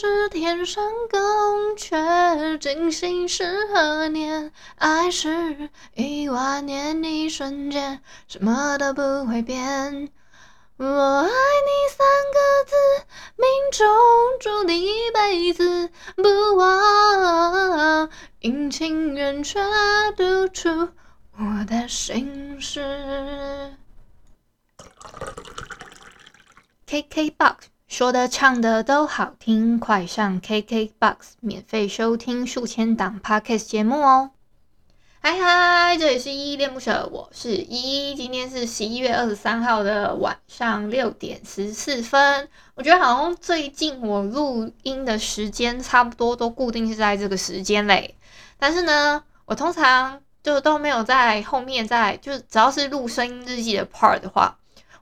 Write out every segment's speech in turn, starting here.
知天上宫阙，今夕是何年？爱是一万年，一瞬间，什么都不会变。我爱你三个字，命中注定一辈子不忘。阴晴圆缺，读出我的心事。KKBOX。说的唱的都好听，快上 KKBOX 免费收听数千档 Podcast 节目哦！嗨嗨，这里是依依恋不舍，我是依依，今天是十一月二十三号的晚上六点十四分。我觉得好像最近我录音的时间差不多都固定是在这个时间嘞，但是呢，我通常就都没有在后面在，就只要是录声音日记的 part 的话。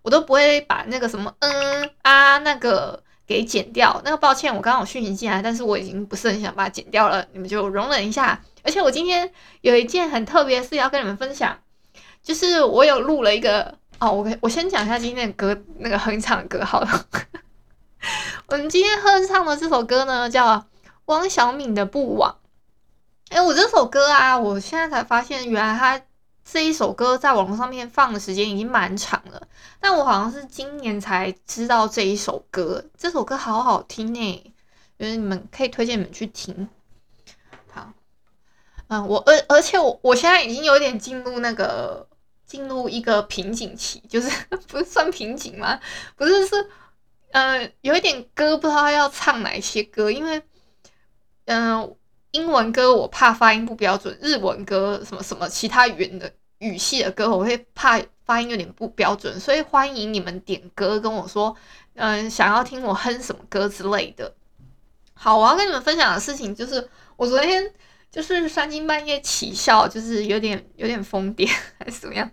我都不会把那个什么嗯啊那个给剪掉，那个抱歉，我刚刚讯息进来，但是我已经不是很想把它剪掉了，你们就容忍一下。而且我今天有一件很特别的事要跟你们分享，就是我有录了一个哦，我我先讲一下今天的歌，那个哼唱的歌好了。我们今天哼唱的这首歌呢，叫汪小敏的《不枉》。哎，我这首歌啊，我现在才发现，原来它。这一首歌在网络上面放的时间已经蛮长了，但我好像是今年才知道这一首歌。这首歌好好听诶，就是你们可以推荐你们去听。好，嗯，我而而且我我现在已经有点进入那个进入一个瓶颈期，就是 不是算瓶颈吗？不是是，呃，有一点歌不知道要唱哪些歌，因为嗯、英文歌我怕发音不标准，日文歌什么什么其他语言的。语系的歌我会怕发音有点不标准，所以欢迎你们点歌跟我说，嗯，想要听我哼什么歌之类的。好，我要跟你们分享的事情就是，我昨天就是三更半夜起笑，就是有点有点疯癫还是怎么样？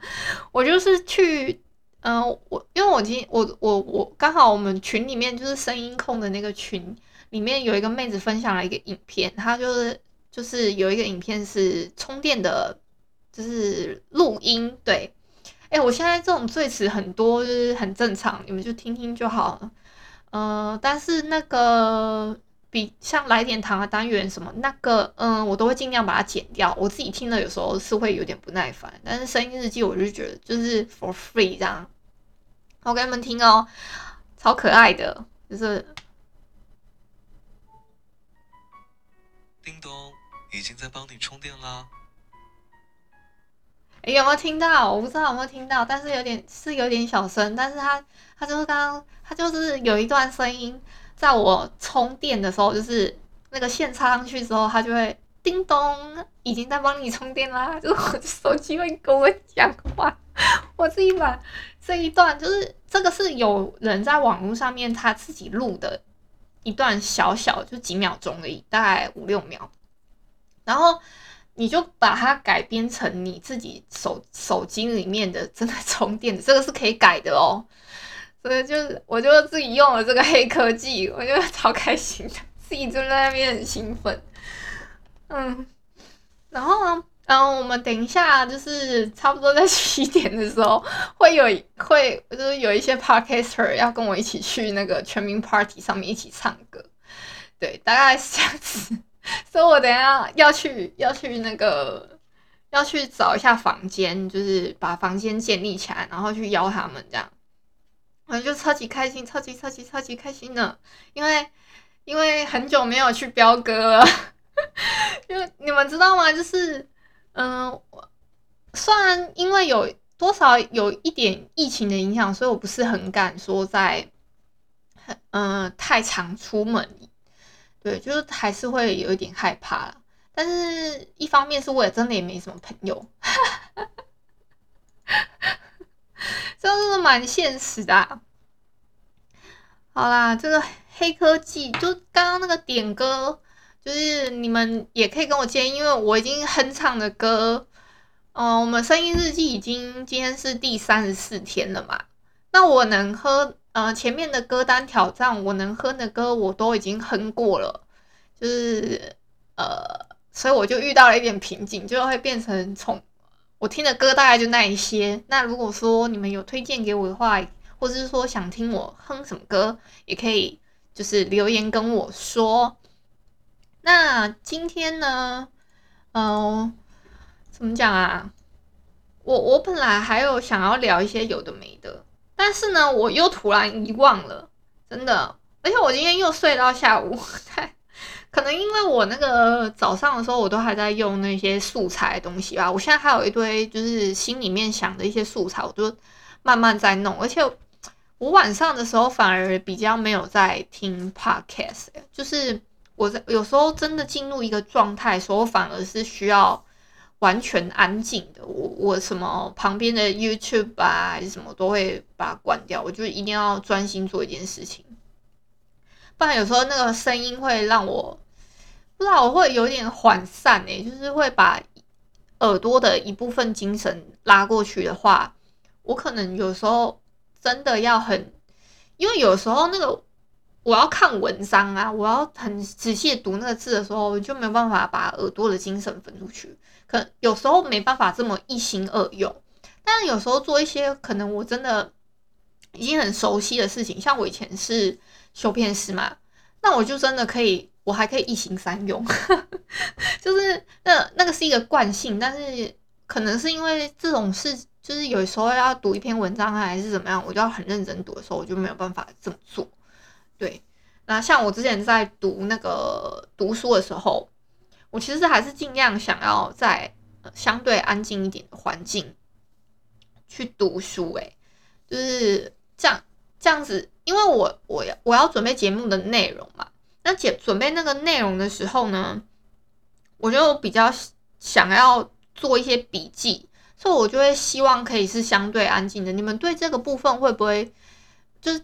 我就是去，嗯，我因为我今我我我刚好我们群里面就是声音控的那个群里面有一个妹子分享了一个影片，她就是就是有一个影片是充电的。就是录音，对，哎、我现在这种赘词很多，就是很正常，你们就听听就好了。呃，但是那个比像来点糖的单元什么那个，嗯、我都会尽量把它剪掉。我自己听了有时候是会有点不耐烦，但是声音日记我就觉得就是 for free 这样。我给你们听哦，超可爱的，就是咚，已经在帮你充电啦。哎、有没有听到？我不知道有没有听到，但是有点是有点小声。但是他他就是刚刚他就是有一段声音，在我充电的时候，就是那个线插上去之后，他就会叮咚，已经在帮你充电啦。就是我的手机会跟我讲话，我自己把这一段就是这个是有人在网络上面他自己录的一段小小就几秒钟而已，大概五六秒，然后。你就把它改编成你自己手手机里面的正在充电的，这个是可以改的哦。所以就是我就自己用了这个黑科技，我觉得超开心的，自己就在那边很兴奋。嗯，然后呢，然后我们等一下就是差不多在七点的时候会有会就是有一些 podcaster 要跟我一起去那个全民 party 上面一起唱歌，对，大概是这样子。所以我等下要去要去那个要去找一下房间，就是把房间建立起来，然后去邀他们这样，我就超级开心，超级超级超级开心的，因为因为很久没有去飙歌了，因为你们知道吗？就是嗯，我虽然因为有多少有一点疫情的影响，所以我不是很敢说在嗯太常出门。对，就是还是会有一点害怕啦，但是一方面是我也真的也没什么朋友，真的是蛮现实的。好啦，这个黑科技就刚刚那个点歌，就是你们也可以跟我接，因为我已经哼唱的歌，嗯、呃，我们声音日记已经今天是第三十四天了嘛，那我能哼，呃，前面的歌单挑战我能哼的歌我都已经哼过了，就是呃，所以我就遇到了一点瓶颈，就会变成从我听的歌大概就那一些。那如果说你们有推荐给我的话，或者是说想听我哼什么歌，也可以就是留言跟我说。那今天呢，嗯、怎么讲啊？我我本来还有想要聊一些有的没的，但是呢，我又突然遗忘了，真的。而且我今天又睡到下午，可能因为我那个早上的时候我都还在用那些素材东西吧。我现在还有一堆就是心里面想的一些素材，我就慢慢在弄，而且。我晚上的时候反而比较没有在听 podcast，就是我在有时候真的进入一个状态时候，反而是需要完全安静的。我我什么旁边的 YouTube 啊还是什么都会把它关掉，我就一定要专心做一件事情，不然有时候那个声音会让我不知道我会有点涣散诶，就是会把耳朵的一部分精神拉过去的话，我可能有时候。真的要很，因为有时候那个我要看文章啊，我要很仔细读那个字的时候，就没有办法把耳朵的精神分出去。可有时候没办法这么一心二用，但是有时候做一些可能我真的已经很熟悉的事情，像我以前是修片师嘛，那我就真的可以，我还可以一心三用，就是那那个是一个惯性，但是可能是因为这种事。就是有时候要读一篇文章还是怎么样，我就要很认真读的时候，我就没有办法这么做。对，那像我之前在读那个读书的时候，我其实还是尽量想要在相对安静一点的环境去读书。诶，就是这样这样子，因为我我要我要准备节目的内容嘛。那准准备那个内容的时候呢，我就比较想要做一些笔记。所以，我就会希望可以是相对安静的。你们对这个部分会不会，就是，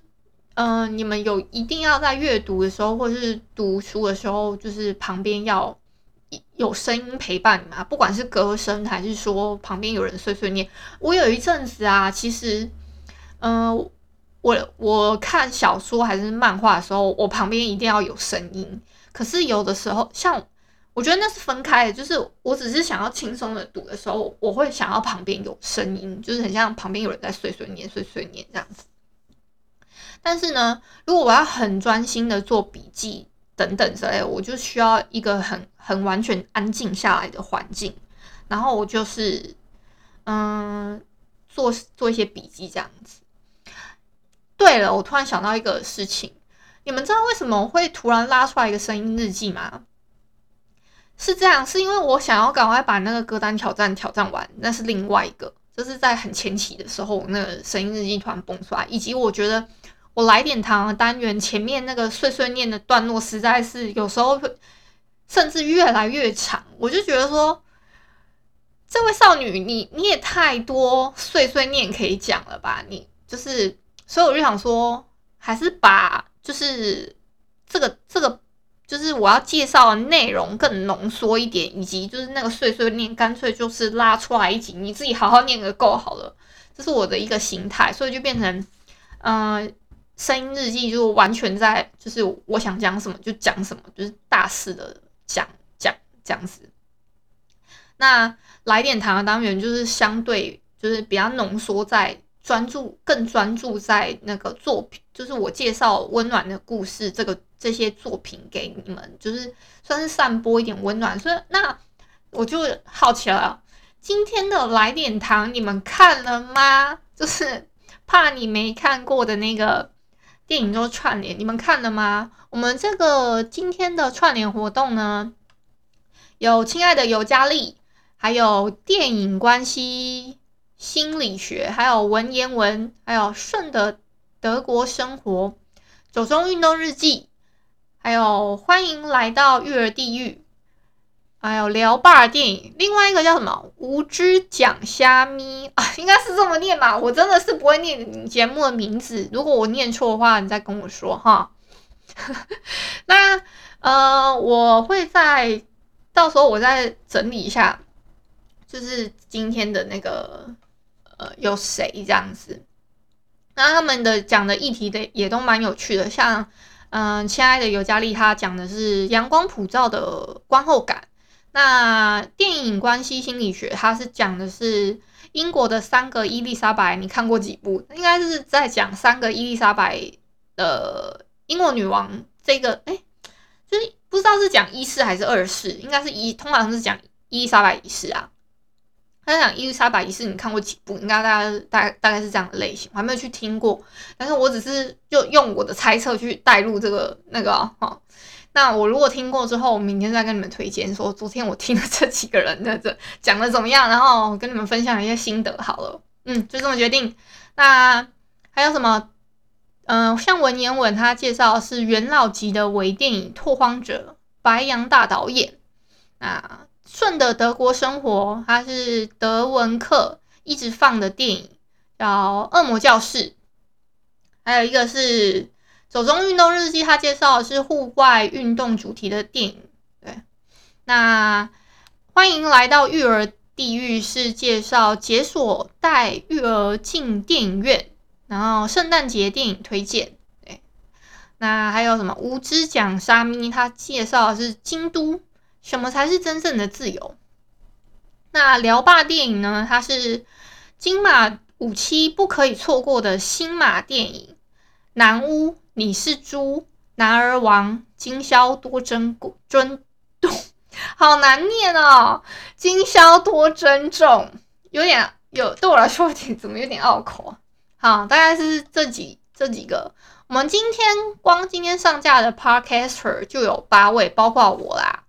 嗯、你们有一定要在阅读的时候，或是读书的时候，就是旁边要有声音陪伴你们，不管是歌声还是说旁边有人碎碎念。我有一阵子啊，其实，嗯、我我看小说还是漫画的时候，我旁边一定要有声音。可是有的时候，像。我觉得那是分开的，就是我只是想要轻松的读的时候，我会想要旁边有声音，就是很像旁边有人在碎碎念、碎碎念这样子。但是呢，如果我要很专心的做笔记等等之类，我就需要一个很很完全安静下来的环境，然后我就是嗯做做一些笔记这样子。对了，我突然想到一个事情，你们知道为什么会突然拉出来一个声音日记吗？是这样，是因为我想要赶快把那个歌单挑战挑战完，那是另外一个，就是在很前期的时候，那个声音日记突然蹦出来，以及我觉得我来点糖的单元前面那个碎碎念的段落，实在是有时候会甚至越来越长，我就觉得说，这位少女，你你也太多碎碎念可以讲了吧？你就是，所以我就想说，还是把就是这个这个。就是我要介绍的内容更浓缩一点，以及就是那个碎碎念，干脆就是拉出来一集，你自己好好念个够好了。这是我的一个心态，所以就变成，嗯、声音日记就完全在，就是我想讲什么就讲什么，就是大肆的讲讲这样子。那来点糖的单元就是相对就是比较浓缩在。专注更专注在那个作品，就是我介绍温暖的故事，这个这些作品给你们，就是算是散播一点温暖。所以那我就好奇了，今天的来点糖你们看了吗？就是怕你没看过的那个电影就串联，你们看了吗？我们这个今天的串联活动呢，有亲爱的尤佳丽，还有电影关系。心理学，还有文言文，还有顺德德国生活，走中运动日记，还有欢迎来到育儿地狱，还有聊吧电影，另外一个叫什么？无知讲虾咪啊，应该是这么念吧？我真的是不会念节目的名字，如果我念错的话，你再跟我说哈。那呃，我会在到时候我再整理一下，就是今天的那个呃有谁这样子。那他们的讲的议题的也都蛮有趣的，像嗯，亲爱的尤加利，他讲的是阳光普照的观后感。那电影关系心理学，它是讲的是英国的三个伊丽莎白，你看过几部？应该是在讲三个伊丽莎白的英国女王。这个哎，就是不知道是讲一世还是二世，应该是一，通常是讲伊丽莎白一世啊。他在讲伊丽莎白一世，你看过几部？应该大家大概大概是这样的类型，我还没有去听过，但是我只是就用我的猜测去带入这个那个哈。哦那我如果听过之后，我明天再跟你们推荐，说昨天我听了这几个人的这讲的怎么样，然后跟你们分享一些心得好了。嗯，就这么决定。那还有什么？嗯、像文言文，他介绍是元老级的微电影拓荒者白杨大导演。那顺的德国生活，它是德文课一直放的电影，叫《恶魔教室》。还有一个是。手中运动日记，它介绍的是户外运动主题的电影。对，那欢迎来到育儿地狱，是介绍解锁带育儿进电影院，然后圣诞节电影推荐。对，那还有什么无知讲沙咪？他介绍的是京都，什么才是真正的自由？那聊霸电影呢？它是金马五期不可以错过的新马电影，南屋。你是猪，男儿王，今宵多珍尊重，好难念哦。今宵多珍重，有点有对我来说有点怎么有点拗口啊。好，大概是这几这几个。我们今天光今天上架的 Podcaster 就有八位，包括我啦，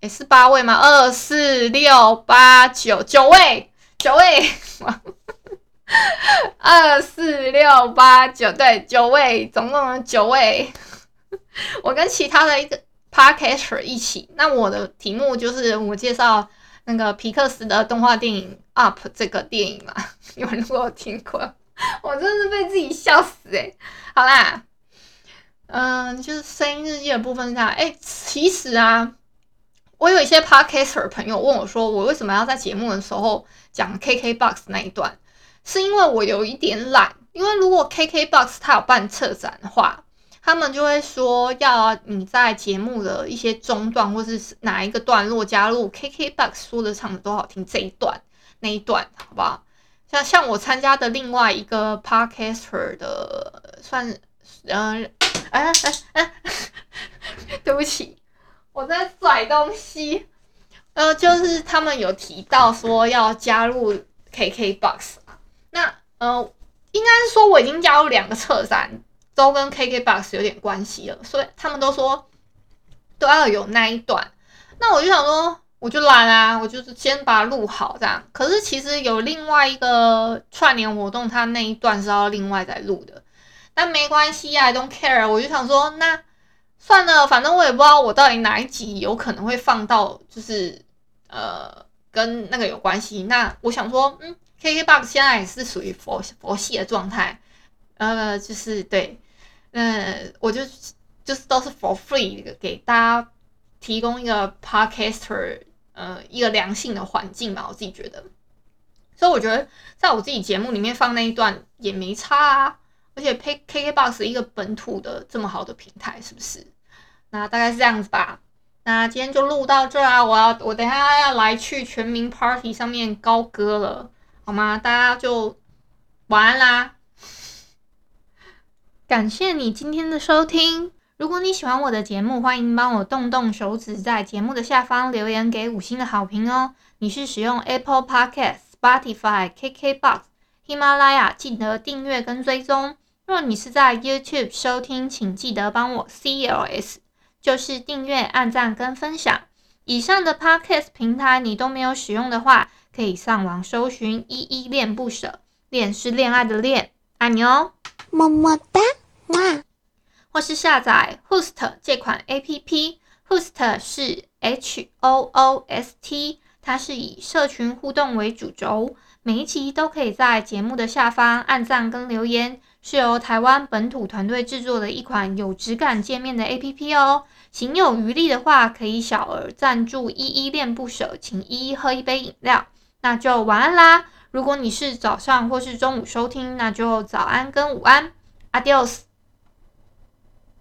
也是八位吗？二四六八九九位，九位。二四六八九，对，九位，总共有九位。我跟其他的一个 Podcaster 一起，那我的题目就是我介绍那个皮克斯的动画电影《Up》这个电影嘛。你们如果有听过，我真是被自己笑死诶、好啦，嗯、就是声音日记的部分是这样。哎，其实啊，我有一些 Podcaster 朋友问我说，我为什么要在节目的时候讲 KKBOX 那一段？是因为我有一点懒，因为如果 KKBOX 它有办策展的话，他们就会说要你在节目的一些中段或是哪一个段落加入 KKBOX 说的唱的都好听这一段那一段，好不好？像像我参加的另外一个 Podcaster 的算，嗯，哎哎哎，对不起，我在甩东西，呃，就是他们有提到说要加入 KKBOX。那呃，应该是说我已经加入两个侧山，都跟 KKBOX 有点关系了，所以他们都说都要有那一段。那我就想说，我就懒啊，我就是先把它录好这样。可是其实有另外一个串联活动，它那一段是要另外再录的。但没关系啊，I don't care。我就想说，那算了，反正我也不知道我到底哪一集有可能会放到，就是呃跟那个有关系。那我想说，嗯。KKBOX 现在也是属于佛佛系的状态，呃，就是对，呃，我就就是都是 for free 给大家提供一个 podcaster，呃，一个良性的环境嘛，我自己觉得，所以我觉得在我自己节目里面放那一段也没差啊，而且 KKBOX 一个本土的这么好的平台，是不是？那大概是这样子吧。那今天就录到这啊，我要我等下要来去全民 party 上面高歌了。好吗？大家就晚安啦！感谢你今天的收听。如果你喜欢我的节目，欢迎帮我动动手指，在节目的下方留言给五星的好评哦。你是使用 Apple Podcast、Spotify、KKBox、喜马拉雅，记得订阅跟追踪。若你是在 YouTube 收听，请记得帮我 CLS，就是订阅、按赞跟分享。以上的 Podcast 平台你都没有使用的话，可以上网搜寻“依依恋不舍”，恋是恋爱的恋，爱你哦，么么哒，哇！或是下载 Host 这款 APP，Host 是 H O O S T，它是以社群互动为主轴，每一集都可以在节目的下方按赞跟留言，是由台湾本土团队制作的一款有质感界面的 APP 哦。行有余力的话，可以小额赞助依依恋不舍，请依依喝一杯饮料。那就晚安啦！如果你是早上或是中午收听，那就早安跟午安，Adios。